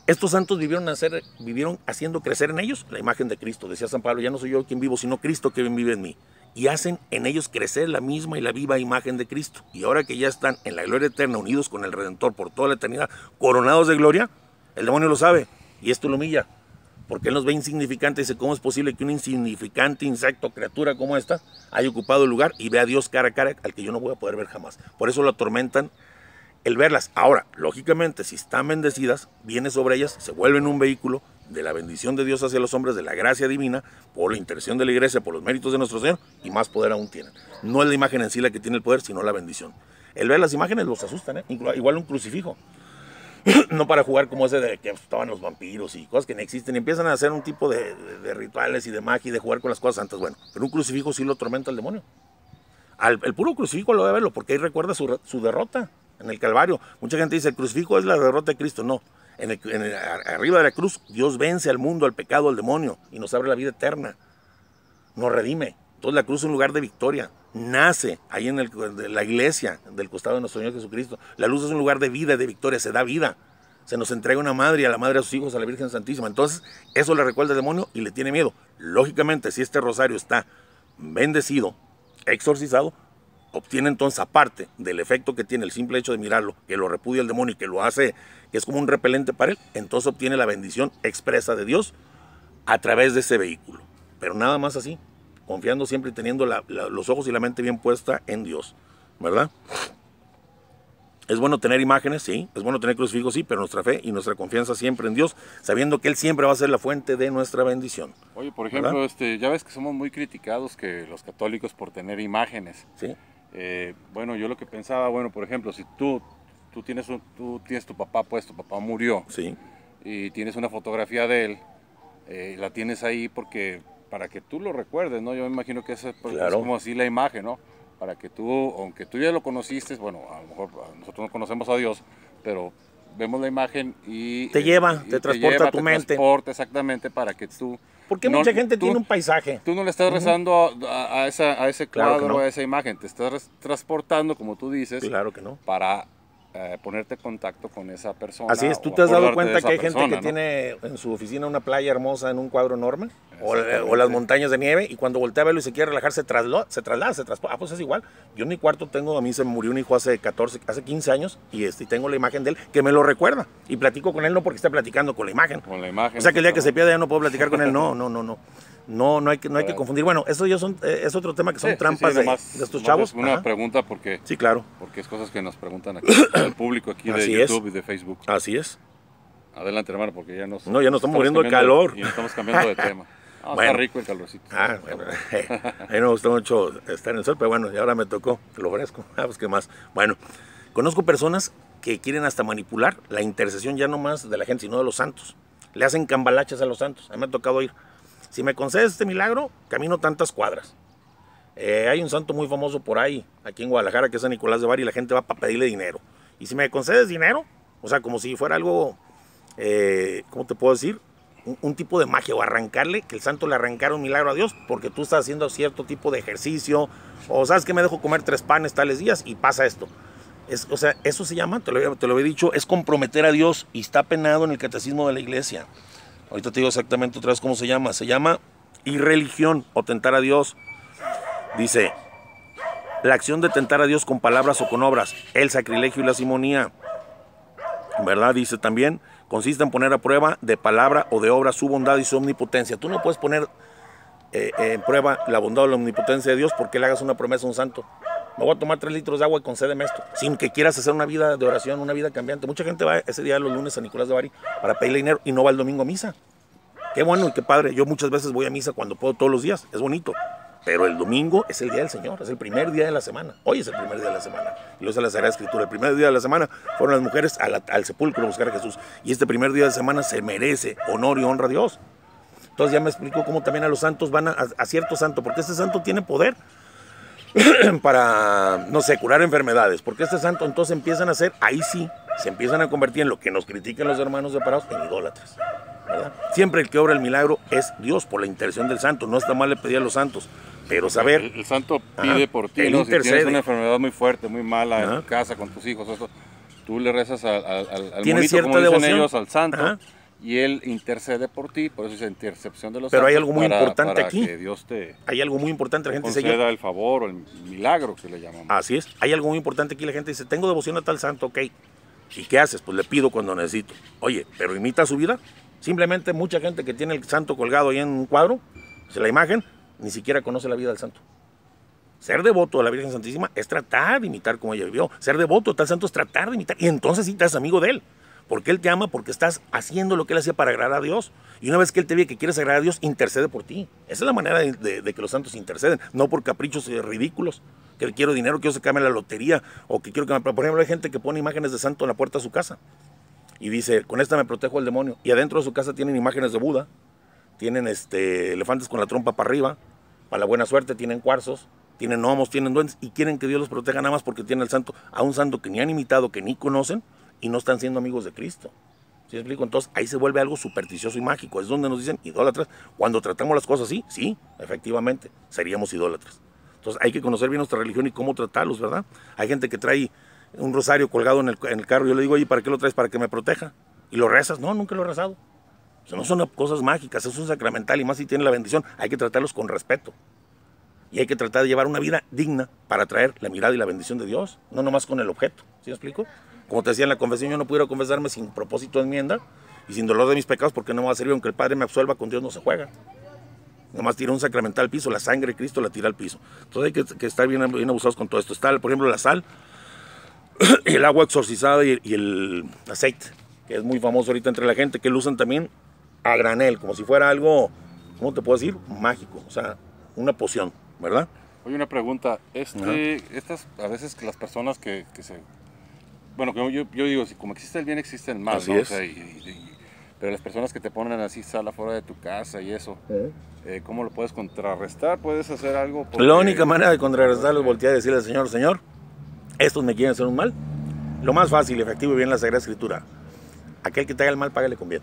estos santos vivieron, haciendo crecer en ellos la imagen de Cristo. Decía San Pablo, ya no soy yo quien vivo, sino Cristo quien vive en mí. Y hacen en ellos crecer la misma y la viva imagen de Cristo. Y ahora que ya están en la gloria eterna, unidos con el Redentor por toda la eternidad, coronados de gloria, el demonio lo sabe y esto lo humilla. Porque él nos ve insignificantes dice, ¿cómo es posible que un insignificante insecto, criatura como esta, haya ocupado el lugar y vea a Dios cara a cara al que yo no voy a poder ver jamás? Por eso lo atormentan el verlas. Ahora, lógicamente, si están bendecidas, viene sobre ellas, se vuelven un vehículo de la bendición de Dios hacia los hombres, de la gracia divina, por la intercesión de la iglesia, por los méritos de nuestro Señor, y más poder aún tienen. No es la imagen en sí la que tiene el poder, sino la bendición. El ver las imágenes los asustan, ¿eh? igual un crucifijo. no para jugar como ese de que estaban los vampiros y cosas que no existen, y empiezan a hacer un tipo de, rituales y de magia y de jugar con las cosas santas. Bueno, pero un crucifijo sí lo atormenta al demonio. El puro crucifijo lo debe verlo, porque ahí recuerda su derrota en el Calvario. Mucha gente dice, el crucifijo es la derrota de Cristo. No, en arriba de la cruz Dios vence al mundo, al pecado, al demonio y nos abre la vida eterna. Nos redime. Entonces la cruz es un lugar de victoria. Nace ahí en la iglesia del costado de nuestro Señor Jesucristo. La luz es un lugar de vida, de victoria, se da vida. Se nos entrega una madre a la madre a sus hijos, a la Virgen Santísima. Entonces, eso le recuerda al demonio y le tiene miedo. Lógicamente, si este rosario está bendecido, exorcizado, obtiene entonces, aparte del efecto que tiene el simple hecho de mirarlo, que lo repudia el demonio y que lo hace, que es como un repelente para él, entonces obtiene la bendición expresa de Dios a través de ese vehículo. Pero nada más así, confiando siempre y teniendo los ojos y la mente bien puesta en Dios, ¿verdad? Es bueno tener imágenes, sí, es bueno tener crucifijos, sí, pero nuestra fe y nuestra confianza siempre en Dios, sabiendo que Él siempre va a ser la fuente de nuestra bendición. Oye, por ejemplo, este, ya ves que somos muy criticados que los católicos por tener imágenes. Sí. Eh, bueno, yo lo que pensaba, bueno, por ejemplo, si tú, tú, tienes, un, tú tienes tu papá, pues tu papá murió. Sí. Y tienes una fotografía de él, eh, la tienes ahí porque para que tú lo recuerdes, ¿no? Yo me imagino que es, pues, es como así la imagen, ¿no? Para que tú, aunque tú ya lo conociste, bueno, a lo mejor nosotros no conocemos a Dios, pero vemos la imagen y... Te lleva, te, transporta a tu mente. Te transporta exactamente para que tú porque mucha gente tiene un paisaje. Tú no le estás rezando a, esa, a, ese cuadro, a esa imagen, te estás transportando, como tú dices, claro que no. para eh, ponerte en contacto con esa persona. Así es, tú te has dado cuenta que hay gente que ¿no? tiene en su oficina una playa hermosa en un cuadro enorme, o, Exactamente. o las montañas de nieve, y cuando voltea a verlo y se quiere relajar, se traslada, se traslada, se transporta. Ah, pues es igual. Yo en mi cuarto tengo, a mí se murió un hijo hace 14, hace 15 años, y este, y tengo la imagen de él que me lo recuerda. Y platico con él no porque está platicando con la imagen. Con la imagen. O sea que el día que se pierda ya no puedo platicar con él. No, no, no, no. No, no hay que, no hay que confundir. Bueno, eso ya son, eh, es otro tema que son Sí, sí, trampas sí, de, nomás- de estos nomás chavos. es Una Ajá. pregunta porque, Sí, claro. porque es cosas que nos preguntan aquí, el público aquí de Así es. YouTube y de Facebook. Así es. Adelante, hermano, porque ya nos. No, ya nos estamos muriendo de calor. Y nos estamos cambiando de tema. No, Bueno. Está rico el calorcito. Ah, bueno, a mí me gustó mucho estar en el sol, pero bueno, y ahora me tocó lo fresco. Ah, pues qué más. Bueno, conozco personas que quieren hasta manipular la intercesión ya no más de la gente, sino de los santos. Le hacen cambalachas a los santos. A mí me ha tocado ir. Si me concedes este milagro, camino tantas cuadras. Eh, hay un santo muy famoso por ahí, aquí en Guadalajara, que es San Nicolás de Bari, y la gente va para pedirle dinero. Y si me concedes dinero, o sea, como si fuera algo, eh, ¿cómo te puedo decir? Un, tipo de magia, o arrancarle, que el santo le arrancara un milagro a Dios, porque tú estás haciendo cierto tipo de ejercicio, o sabes que me dejo comer tres panes tales días y pasa esto. Es, o sea, eso se llama, te lo, te lo había dicho, es comprometer a Dios y está penado en el catecismo de la iglesia. Ahorita te digo exactamente otra vez cómo se llama. Se llama irreligión o tentar a Dios. Dice, la acción de tentar a Dios con palabras o con obras, el sacrilegio y la simonía. ¿Verdad? Dice también, consiste en poner a prueba de palabra o de obra su bondad y su omnipotencia. Tú no puedes poner eh, en prueba la bondad o la omnipotencia de Dios porque le hagas una promesa a un santo. Me voy a tomar tres litros de agua y concédeme esto. Sin que quieras hacer una vida de oración, una vida cambiante. Mucha gente va ese día los lunes a Nicolás de Bari para pedirle dinero y no va el domingo a misa. Qué bueno y qué padre. Yo muchas veces voy a misa cuando puedo todos los días. Es bonito. Pero el domingo es el día del Señor, es el primer día de la semana. Hoy es el primer día de la semana. Y lo dice la Sagrada Escritura. El primer día de la semana fueron las mujeres la- al sepulcro a buscar a Jesús. Y este primer día de semana se merece honor y honra a Dios. Entonces ya me explicó cómo también a los santos van a, a- a cierto santo, porque este santo tiene poder para, no sé, curar enfermedades. Porque este santo entonces empiezan a hacer, ahí sí, se empiezan a convertir en lo que nos critican los hermanos separados, en idólatras. ¿verdad? Siempre el que obra el milagro es Dios por la intercesión del santo. No está mal le pedir a los santos, pero saber El, el santo Ajá. pide por ti, ¿no? Si tienes una enfermedad muy fuerte, muy mala en Ajá. tu casa, con tus hijos, eso, tú le rezas al, al, al- al Tiene monito, cierta como dicen devoción. ellos, al santo, Ajá. Y él intercede por ti, por eso es intercepción de los Pero hay algo muy para- importante para aquí. que Dios te hay algo muy importante. La gente yo, conceda el favor o el milagro que le llamamos. Así es. Hay algo muy importante aquí. La gente dice, tengo devoción a tal santo, ok. ¿Y qué haces? Pues le pido cuando necesito. Oye, ¿pero imita su vida? Simplemente mucha gente que tiene el santo colgado ahí en un cuadro, se la imagen, ni siquiera conoce la vida del santo. Ser devoto a la Virgen Santísima es tratar de imitar como ella vivió. Ser devoto a tal santo es tratar de imitar. Y entonces sí te haces amigo de él. Porque él te ama, porque estás haciendo lo que él hacía para agradar a Dios. Y una vez que él te ve que quieres agradar a Dios, intercede por ti. Esa es la manera de, que los santos interceden, no por caprichos eh, ridículos. Que quiero dinero, quiero sacarme la lotería, o que quiero que me... Por ejemplo, hay gente que pone imágenes de santo en la puerta de su casa. Y dice, con esta me protejo del demonio. Y adentro de su casa tienen imágenes de Buda, tienen este, elefantes con la trompa para arriba, para la buena suerte, tienen cuarzos, tienen gnomos, tienen duendes, y quieren que Dios los proteja nada más porque tiene el santo, a un santo que ni han imitado, que ni conocen, y no están siendo amigos de Cristo. ¿Sí me explico? Entonces ahí se vuelve algo supersticioso y mágico. Es donde nos dicen idólatras. Cuando tratamos las cosas así, sí, efectivamente, seríamos idólatras. Entonces hay que conocer bien nuestra religión y cómo tratarlos, ¿verdad? Hay gente que trae un rosario colgado en el, en el carro. Yo le digo, oye, ¿para qué lo traes? Para que me proteja. ¿Y lo rezas? No, nunca lo he rezado. O sea, no son cosas mágicas, es un sacramental y más si tiene la bendición. Hay que tratarlos con respeto. Y hay que tratar de llevar una vida digna para atraer la mirada y la bendición de Dios, no nomás con el objeto. ¿Sí me explico? Como te decía en la confesión, yo no pudiera confesarme sin propósito de enmienda y sin dolor de mis pecados porque no me va a servir, aunque el Padre me absuelva, con Dios no se juega. Nomás tira un sacramental al piso, la sangre de Cristo la tira al piso. Entonces hay que, que estar bien, bien abusados con todo esto. Está, por ejemplo, la sal, el agua exorcizada y, y el aceite, que es muy famoso ahorita entre la gente, que lo usan también a granel, como si fuera algo, ¿cómo te puedo decir? Mágico, o sea, una poción, ¿verdad? Oye, una pregunta. Este, estas, a veces las personas que, que se... Bueno, yo, yo digo, si como existe el bien, existe el mal, Así ¿no? O es. sea, y- y- y- pero las personas que te ponen así sal afuera de tu casa y eso, eh, ¿cómo lo puedes contrarrestar? ¿Puedes hacer algo? Porque- La única manera de contrarrestarlo es voltear y decirle al Señor, Señor, estos me quieren hacer un mal. Lo más fácil, efectivo y bien la Sagrada Escritura. Aquel que te haga el mal, págale con bien.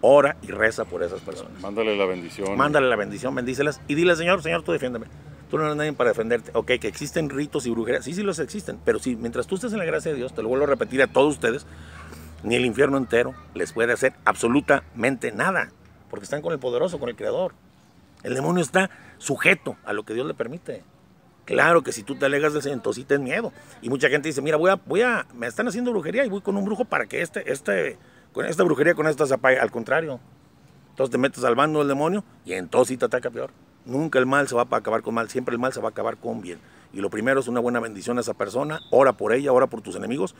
Ora y reza por esas personas. Mándale la bendición. Mándale la bendición, bendícelas y dile, Señor, Señor, tú defiéndeme. Tú no eres nadie para defenderte. Ok, que existen ritos y brujerías. Sí, sí los existen. Pero sí, mientras tú estés en la gracia de Dios, te lo vuelvo a repetir a todos ustedes, ni el infierno entero les puede hacer absolutamente nada. Porque están con el poderoso, con el creador. El demonio está sujeto a lo que Dios le permite. Claro que si tú te alegas del Señor, entonces sí ten miedo. Y mucha gente dice, mira, voy a, voy a, me están haciendo brujería y voy con un brujo para que este, este, con esta brujería, con esta se apague. Al contrario, entonces te metes al bando del demonio y entonces sí te ataca peor. Nunca el mal se va a acabar con mal, siempre el mal se va a acabar con bien. Y lo primero es una buena bendición a esa persona, ora por ella, ora por tus enemigos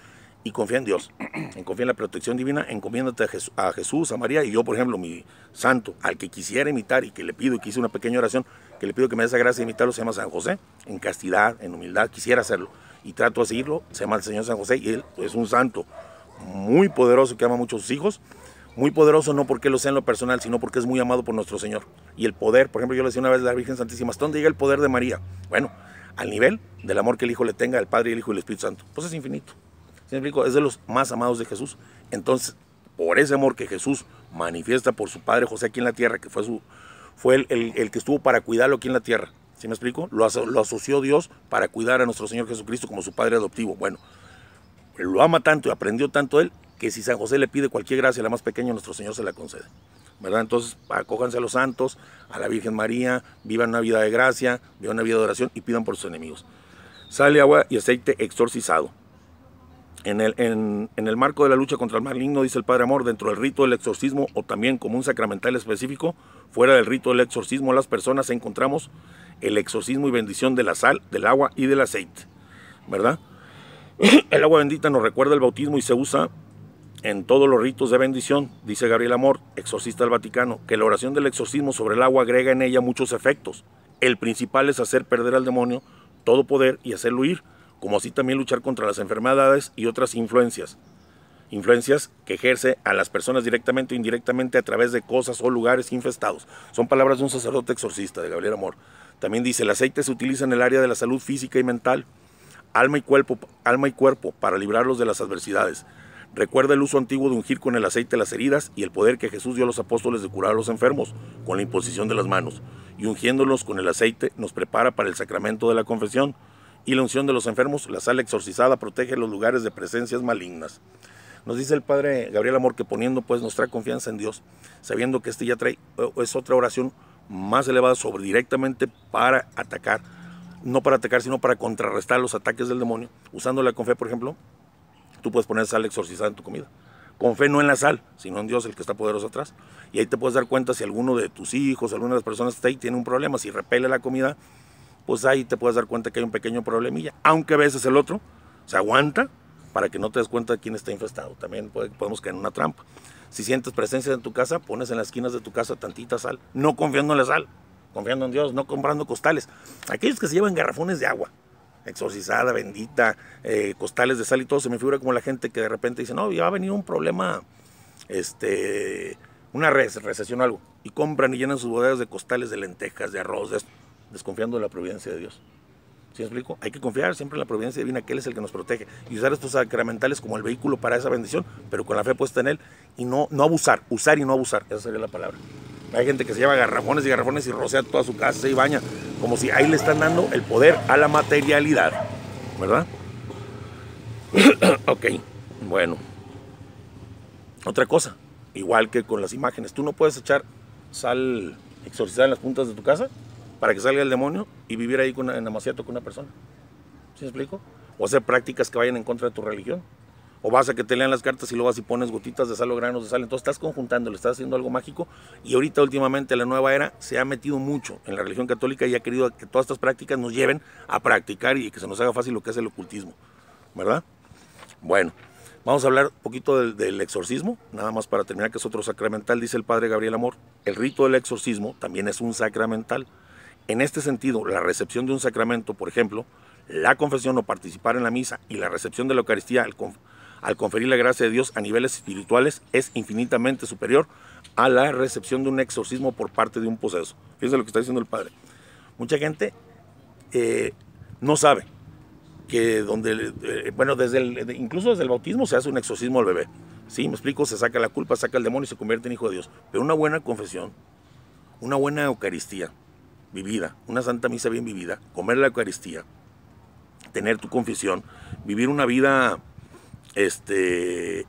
y confía en Dios, en confía en la protección divina, encomiéndate a Jesús, a, María y yo, por ejemplo, mi santo, al que quisiera imitar y que le pido y que hice una pequeña oración, que le pido que me dé esa gracia de imitarlo, se llama San José, en castidad, en humildad, quisiera hacerlo y trato de seguirlo, se llama el Señor San José y él es un santo muy poderoso que ama mucho a sus hijos, muy poderoso no porque lo sea en lo personal, sino porque es muy amado por nuestro Señor. Y el poder, por ejemplo, yo le decía una vez a la Virgen Santísima, ¿hasta dónde llega el poder de María? Bueno, al nivel del amor que el Hijo le tenga al Padre, el Hijo y el Espíritu Santo. Pues es infinito. Es de los más amados de Jesús. Entonces, por ese amor que Jesús manifiesta por su Padre José aquí en la tierra, que fue, su, fue el, el, que estuvo para cuidarlo aquí en la tierra, ¿sí me explico? Lo, lo asoció Dios para cuidar a nuestro Señor Jesucristo como su Padre adoptivo. Bueno, lo ama tanto y aprendió tanto él, que si San José le pide cualquier gracia, la más pequeña, nuestro Señor se la concede. ¿verdad? Entonces, acójanse a los santos, a la Virgen María, vivan una vida de gracia, vivan una vida de oración y pidan por sus enemigos. Sale agua y aceite exorcizado. En el, en, el, marco de la lucha contra el maligno, dice el Padre Amor, dentro del rito del exorcismo o también como un sacramental específico, fuera del rito del exorcismo, las personas encontramos el exorcismo y bendición de la sal, del agua y del aceite, ¿verdad? El agua bendita nos recuerda el bautismo y se usa en todos los ritos de bendición, dice Gabriel Amor, exorcista del Vaticano, que la oración del exorcismo sobre el agua agrega en ella muchos efectos. El principal es hacer perder al demonio todo poder y hacerlo huir como así también luchar contra las enfermedades y otras influencias. Influencias que ejerce a las personas directamente o indirectamente a través de cosas o lugares infestados. Son palabras de un sacerdote exorcista, de Gabriel Amor. También dice, el aceite se utiliza en el área de la salud física y mental, alma y cuerpo, alma y cuerpo para librarlos de las adversidades. Recuerda el uso antiguo de ungir con el aceite las heridas y el poder que Jesús dio a los apóstoles de curar a los enfermos con la imposición de las manos. Y ungiéndolos con el aceite nos prepara para el sacramento de la confesión y la unción de los enfermos, la sal exorcizada protege los lugares de presencias malignas. Nos dice el Padre Gabriel Amor que poniendo pues nuestra confianza en Dios, sabiendo que este ya trae, eh, es otra oración más elevada sobre directamente para atacar, no para atacar, sino para contrarrestar los ataques del demonio, usándola con fe, por ejemplo, tú puedes poner sal exorcizada en tu comida. Con fe no en la sal, sino en Dios, el que está poderoso atrás. Y ahí te puedes dar cuenta si alguno de tus hijos, alguna de las personas que está ahí tiene un problema, si repele la comida, pues ahí te puedes dar cuenta que hay un pequeño problemilla. Aunque a veces el otro se aguanta para que no te des cuenta de quién está infestado. También podemos caer en una trampa. Si sientes presencia en tu casa, pones en las esquinas de tu casa tantita sal, no confiando en la sal, confiando en Dios, no comprando costales. Aquellos que se llevan garrafones de agua, exorcizada, bendita, eh, costales de sal y todo, se me figura como la gente que de repente dice, no, ya va a un problema, este, una recesión o algo, y compran y llenan sus bodegas de costales de lentejas, de arroz, de desconfiando de la providencia de Dios. ¿Sí me explico? Hay que confiar siempre en la providencia divina, que Él es el que nos protege. Y usar estos sacramentales como el vehículo para esa bendición, pero con la fe puesta en Él. Y no, no abusar, usar y no abusar. Esa sería la palabra. Hay gente que se lleva garrafones y garrafones y rocea toda su casa y baña, como si ahí le están dando el poder a la materialidad. ¿Verdad? ok, bueno. Otra cosa, igual que con las imágenes, tú no puedes echar sal exorcizada en las puntas de tu casa para que salga el demonio y vivir ahí con en amaciato con una persona. ¿Sí me explico? O hacer prácticas que vayan en contra de tu religión. O vas a que te lean las cartas y luego vas y pones gotitas de sal o granos de sal. Entonces estás conjuntando, le estás haciendo algo mágico. Y ahorita últimamente la nueva era se ha metido mucho en la religión católica y ha querido que todas estas prácticas nos lleven a practicar y que se nos haga fácil lo que es el ocultismo. ¿Verdad? Bueno, vamos a hablar un poquito del, exorcismo, nada más para terminar, que es otro sacramental, dice el padre Gabriel Amor. El rito del exorcismo también es un sacramental. En este sentido, la recepción de un sacramento, por ejemplo, la confesión o participar en la misa y la recepción de la Eucaristía al, conferir la gracia de Dios a niveles espirituales es infinitamente superior a la recepción de un exorcismo por parte de un poseso. Fíjense lo que está diciendo el Padre. Mucha gente eh, no sabe que donde, eh, bueno, desde incluso desde el bautismo se hace un exorcismo al bebé. Sí, me explico, se saca la culpa, saca el demonio y se convierte en hijo de Dios. Pero una buena confesión, una buena Eucaristía, vivida, una santa misa bien vivida, comer la Eucaristía, tener tu confesión, vivir una vida este,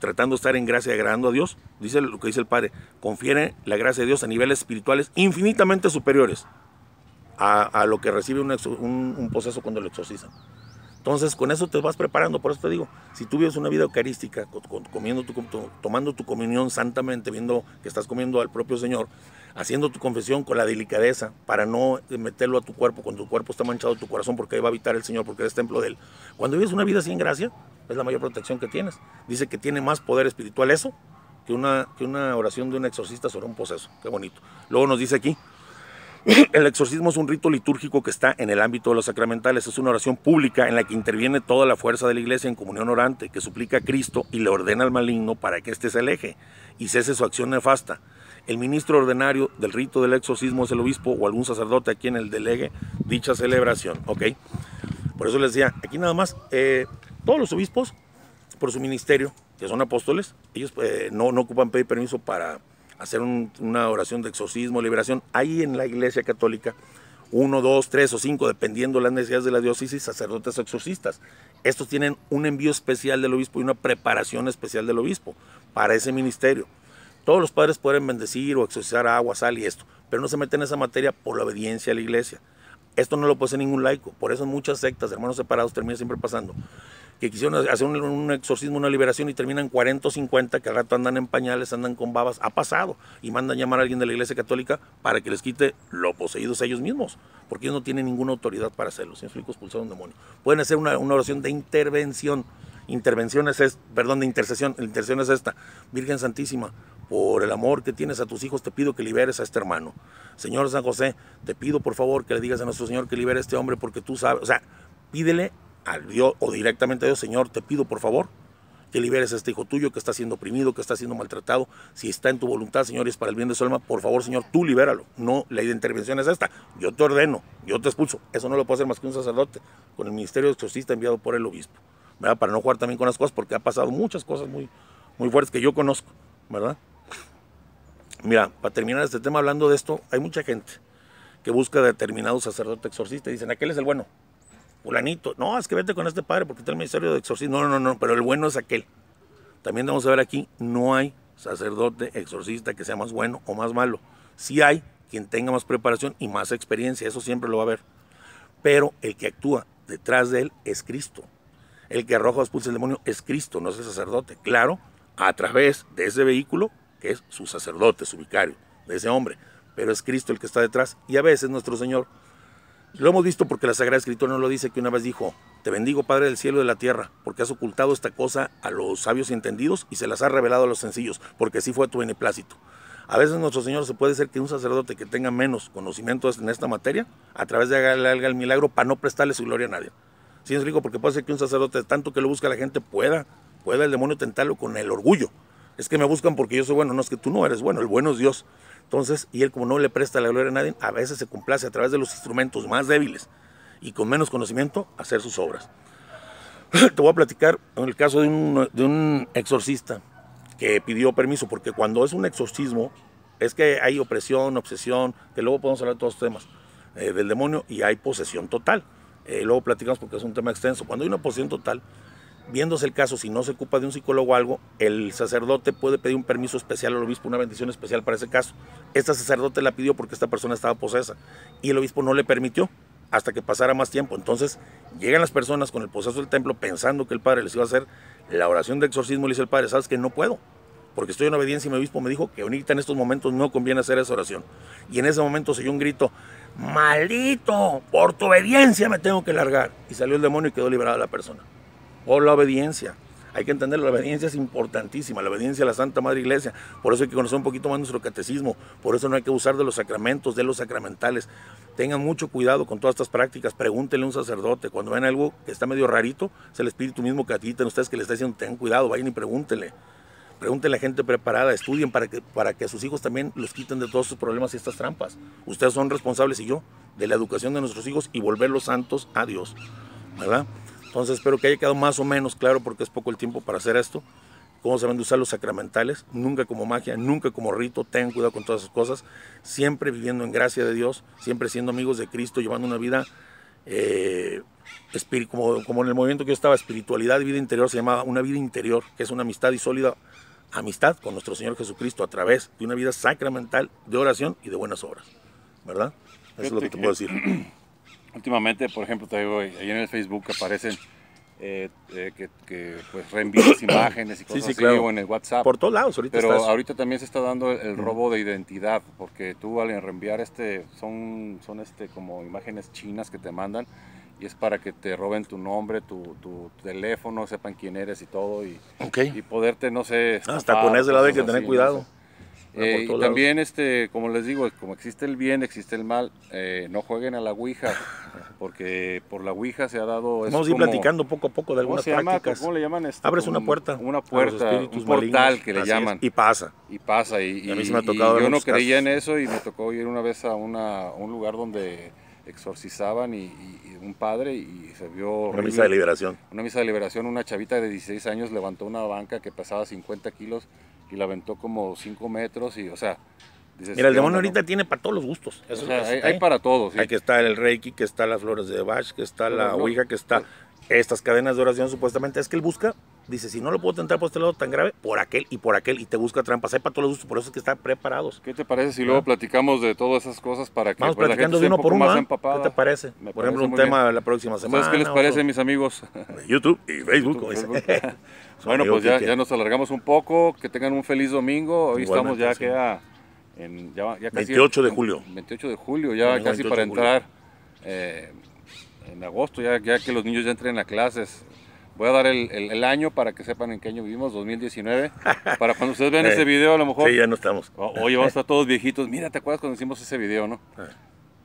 tratando de estar en gracia agradando a Dios, dice lo que dice el Padre, confiere la gracia de Dios a niveles espirituales infinitamente superiores a, lo que recibe un, un, proceso cuando lo exorcizan. Entonces, con eso te vas preparando. Por eso te digo, si tú vives una vida eucarística, comiendo tu, tomando tu comunión santamente, viendo que estás comiendo al propio Señor, haciendo tu confesión con la delicadeza para no meterlo a tu cuerpo, cuando tu cuerpo está manchado, tu corazón, porque ahí va a habitar el Señor, porque eres templo de Él. Cuando vives una vida sin gracia, es la mayor protección que tienes. Dice que tiene más poder espiritual eso que una, que una oración de un exorcista sobre un poseso. Qué bonito. Luego nos dice aquí, el exorcismo es un rito litúrgico que está en el ámbito de los sacramentales. Es una oración pública en la que interviene toda la fuerza de la iglesia en comunión orante, que suplica a Cristo y le ordena al maligno para que éste se aleje y cese su acción nefasta. El ministro ordinario del rito del exorcismo es el obispo o algún sacerdote a quien el delegue dicha celebración. ¿ok? Por eso les decía, aquí nada más, eh, todos los obispos, por su ministerio, que son apóstoles, ellos eh, no, no ocupan pedir permiso para hacer una oración de exorcismo, liberación. Hay en la iglesia católica uno, dos, tres o cinco, dependiendo de las necesidades de la diócesis, sacerdotes exorcistas. Estos tienen un envío especial del obispo y una preparación especial del obispo para ese ministerio. Todos los padres pueden bendecir o exorcizar agua, sal y esto, pero no se meten en esa materia por la obediencia a la iglesia. Esto no lo puede hacer ningún laico, por eso muchas sectas, hermanos separados, termina siempre pasando que quisieron hacer un, exorcismo, una liberación y terminan 40 o 50 que al rato andan en pañales, andan con babas, ha pasado. Y mandan llamar a alguien de la iglesia católica para que les quite lo poseídos a ellos mismos, porque ellos no tienen ninguna autoridad para hacerlo, si explico, expulsar un demonio. Pueden hacer una, oración de intervención, intervención es, perdón, de intercesión, la intercesión es esta, Virgen Santísima, por el amor que tienes a tus hijos, te pido que liberes a este hermano. Señor San José, te pido por favor que le digas a nuestro Señor que libere a este hombre porque tú sabes, o sea, pídele al Dios o directamente a Dios, Señor, te pido por favor que liberes a este hijo tuyo que está siendo oprimido, que está siendo maltratado. Si está en tu voluntad, Señor, y es para el bien de su alma, por favor, Señor, tú libéralo. No, la intervención es esta. Yo te ordeno, yo te expulso. Eso no lo puede hacer más que un sacerdote con el ministerio de exorcista enviado por el obispo. ¿verdad? Para no jugar también con las cosas, porque ha pasado muchas cosas muy, muy fuertes que yo conozco, ¿verdad? Mira, para terminar este tema hablando de esto, hay mucha gente que busca determinado sacerdote exorcista y dicen, aquel es el bueno, fulanito, no, es que vete con este padre porque está el ministerio de exorcismo. No, no, no, pero el bueno es aquel. También vamos a ver aquí, no hay sacerdote exorcista que sea más bueno o más malo. Sí hay quien tenga más preparación y más experiencia, eso siempre lo va a haber. Pero el que actúa detrás de él es Cristo. El que arroja o expulsa el demonio es Cristo, no es el sacerdote. Claro, a través de ese vehículo, que es su sacerdote, su vicario, de ese hombre. Pero es Cristo el que está detrás. Y a veces nuestro Señor lo hemos visto porque la Sagrada Escritura no lo dice, que una vez dijo, te bendigo Padre del cielo y de la tierra, porque has ocultado esta cosa a los sabios y entendidos y se las has revelado a los sencillos, porque así fue tu beneplácito. A veces nuestro Señor se puede ser que un sacerdote que tenga menos conocimiento en esta materia, a través de haga el milagro para no prestarle su gloria a nadie. ¿Sí es rico? Porque puede ser que un sacerdote, tanto que lo busca la gente, pueda, pueda el demonio tentarlo con el orgullo. Es que me buscan porque yo soy bueno, no es que tú no eres bueno, el bueno es Dios. Entonces, y él como no le presta la gloria a nadie, a veces se complace a través de los instrumentos más débiles y con menos conocimiento hacer sus obras. Te voy a platicar en el caso de un, exorcista que pidió permiso, porque cuando es un exorcismo es que hay opresión, obsesión, que luego podemos hablar de todos los temas eh, del demonio y hay posesión total. Eh, luego platicamos porque es un tema extenso. Cuando hay una posesión total, viéndose el caso, si no se ocupa de un psicólogo o algo, el sacerdote puede pedir un permiso especial al obispo, una bendición especial para ese caso. Este sacerdote la pidió porque esta persona estaba posesa y el obispo no le permitió hasta que pasara más tiempo. Entonces llegan las personas con el poseso del templo pensando que el padre les iba a hacer la oración de exorcismo y le dice el padre, sabes que no puedo, porque estoy en obediencia y mi obispo me dijo que ahorita en estos momentos no conviene hacer esa oración. Y en ese momento se oyó un grito, maldito, por tu obediencia me tengo que largar. Y salió el demonio y quedó liberada la persona por la obediencia. Hay que entender, la obediencia es importantísima, la obediencia a la Santa Madre Iglesia. Por eso hay que conocer un poquito más nuestro catecismo. Por eso no hay que usar de los sacramentos, de los sacramentales. Tengan mucho cuidado con todas estas prácticas. Pregúntenle a un sacerdote. Cuando ven algo que está medio rarito, es el Espíritu mismo que en ustedes que le está diciendo, tengan cuidado, vayan y pregúntenle. Pregúntenle a gente preparada, estudien para que, para que a sus hijos también los quiten de todos sus problemas y estas trampas. Ustedes son responsables y yo de la educación de nuestros hijos y volverlos santos a Dios. ¿Verdad? Entonces espero que haya quedado más o menos claro porque es poco el tiempo para hacer esto. cómo saben de usar los sacramentales, nunca como magia, nunca como rito, tengan cuidado con todas esas cosas, siempre viviendo en gracia de Dios, siempre siendo amigos de Cristo, llevando una vida, eh, como, como en el movimiento que yo estaba, espiritualidad y vida interior, se llamaba una vida interior, que es una amistad y sólida amistad con nuestro Señor Jesucristo a través de una vida sacramental de oración y de buenas obras, ¿verdad? Eso es lo que te puedo decir. Últimamente, por ejemplo, te digo, ahí en el Facebook aparecen eh, eh, que, pues reenvías imágenes y cosas así, o en el WhatsApp. Por todos lados, ahorita Pero ahorita también se está dando el, robo de identidad, porque tú al reenviar este, son, son este como imágenes chinas que te mandan, y es para que te roben tu nombre, tu, tu teléfono, sepan quién eres y todo, y, y poderte, no sé... Hasta con ese lado hay que tener cuidado. Eh, y también, este, como les digo, como existe el bien, existe el mal, eh, no jueguen a la Ouija, porque por la Ouija se ha dado... Vamos a ir platicando poco a poco de algunas prácticas. ¿Cómo le llaman esto? Abres una puerta. Una puerta, un portal que le llaman. Y pasa. Y pasa. Y, a mí me ha tocado yo no creía en eso y me tocó ir una vez a, una, un lugar donde exorcizaban y, un padre y se vio... Una misa de liberación. Una misa de liberación, una chavita de 16 años levantó una banca que pesaba 50 kilos y la aventó como 5 metros y, o sea... Mira, el demonio ahorita tiene para todos los gustos. hay, para todos. Sí. Aquí está el Reiki, que está las flores de Bach, que está la Ouija, que está estas cadenas de oración supuestamente. Es que él busca, dice, si no lo puedo tentar por este lado tan grave, por aquel y por aquel, y te busca trampas. Hay para todos los gustos, por eso es que están preparados. ¿Qué te parece si luego platicamos de todas esas cosas para que Vamos pues, platicando de uno por uno? ¿eh? ¿Qué te parece? por ejemplo, un tema de la próxima semana. ¿Sabes qué les parece, mis amigos? YouTube y Facebook. Bueno, pues ya, ya, nos alargamos un poco. Que tengan un feliz domingo. Hoy estamos ya que en ya, ya casi 28 de julio. 28 de julio, ya casi para entrar eh, en agosto, ya, ya que los niños ya entren a clases. Voy a dar el, el, año para que sepan en qué año vivimos, 2019. Para cuando ustedes vean ese video, a lo mejor. Sí, ya no estamos. Oye, vamos a estar todos viejitos. Mira, ¿te acuerdas cuando hicimos ese video, no?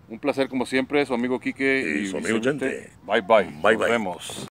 Un placer como siempre, su amigo Quique y, su amigo Gente. Bye bye. Bye Nos bye. vemos.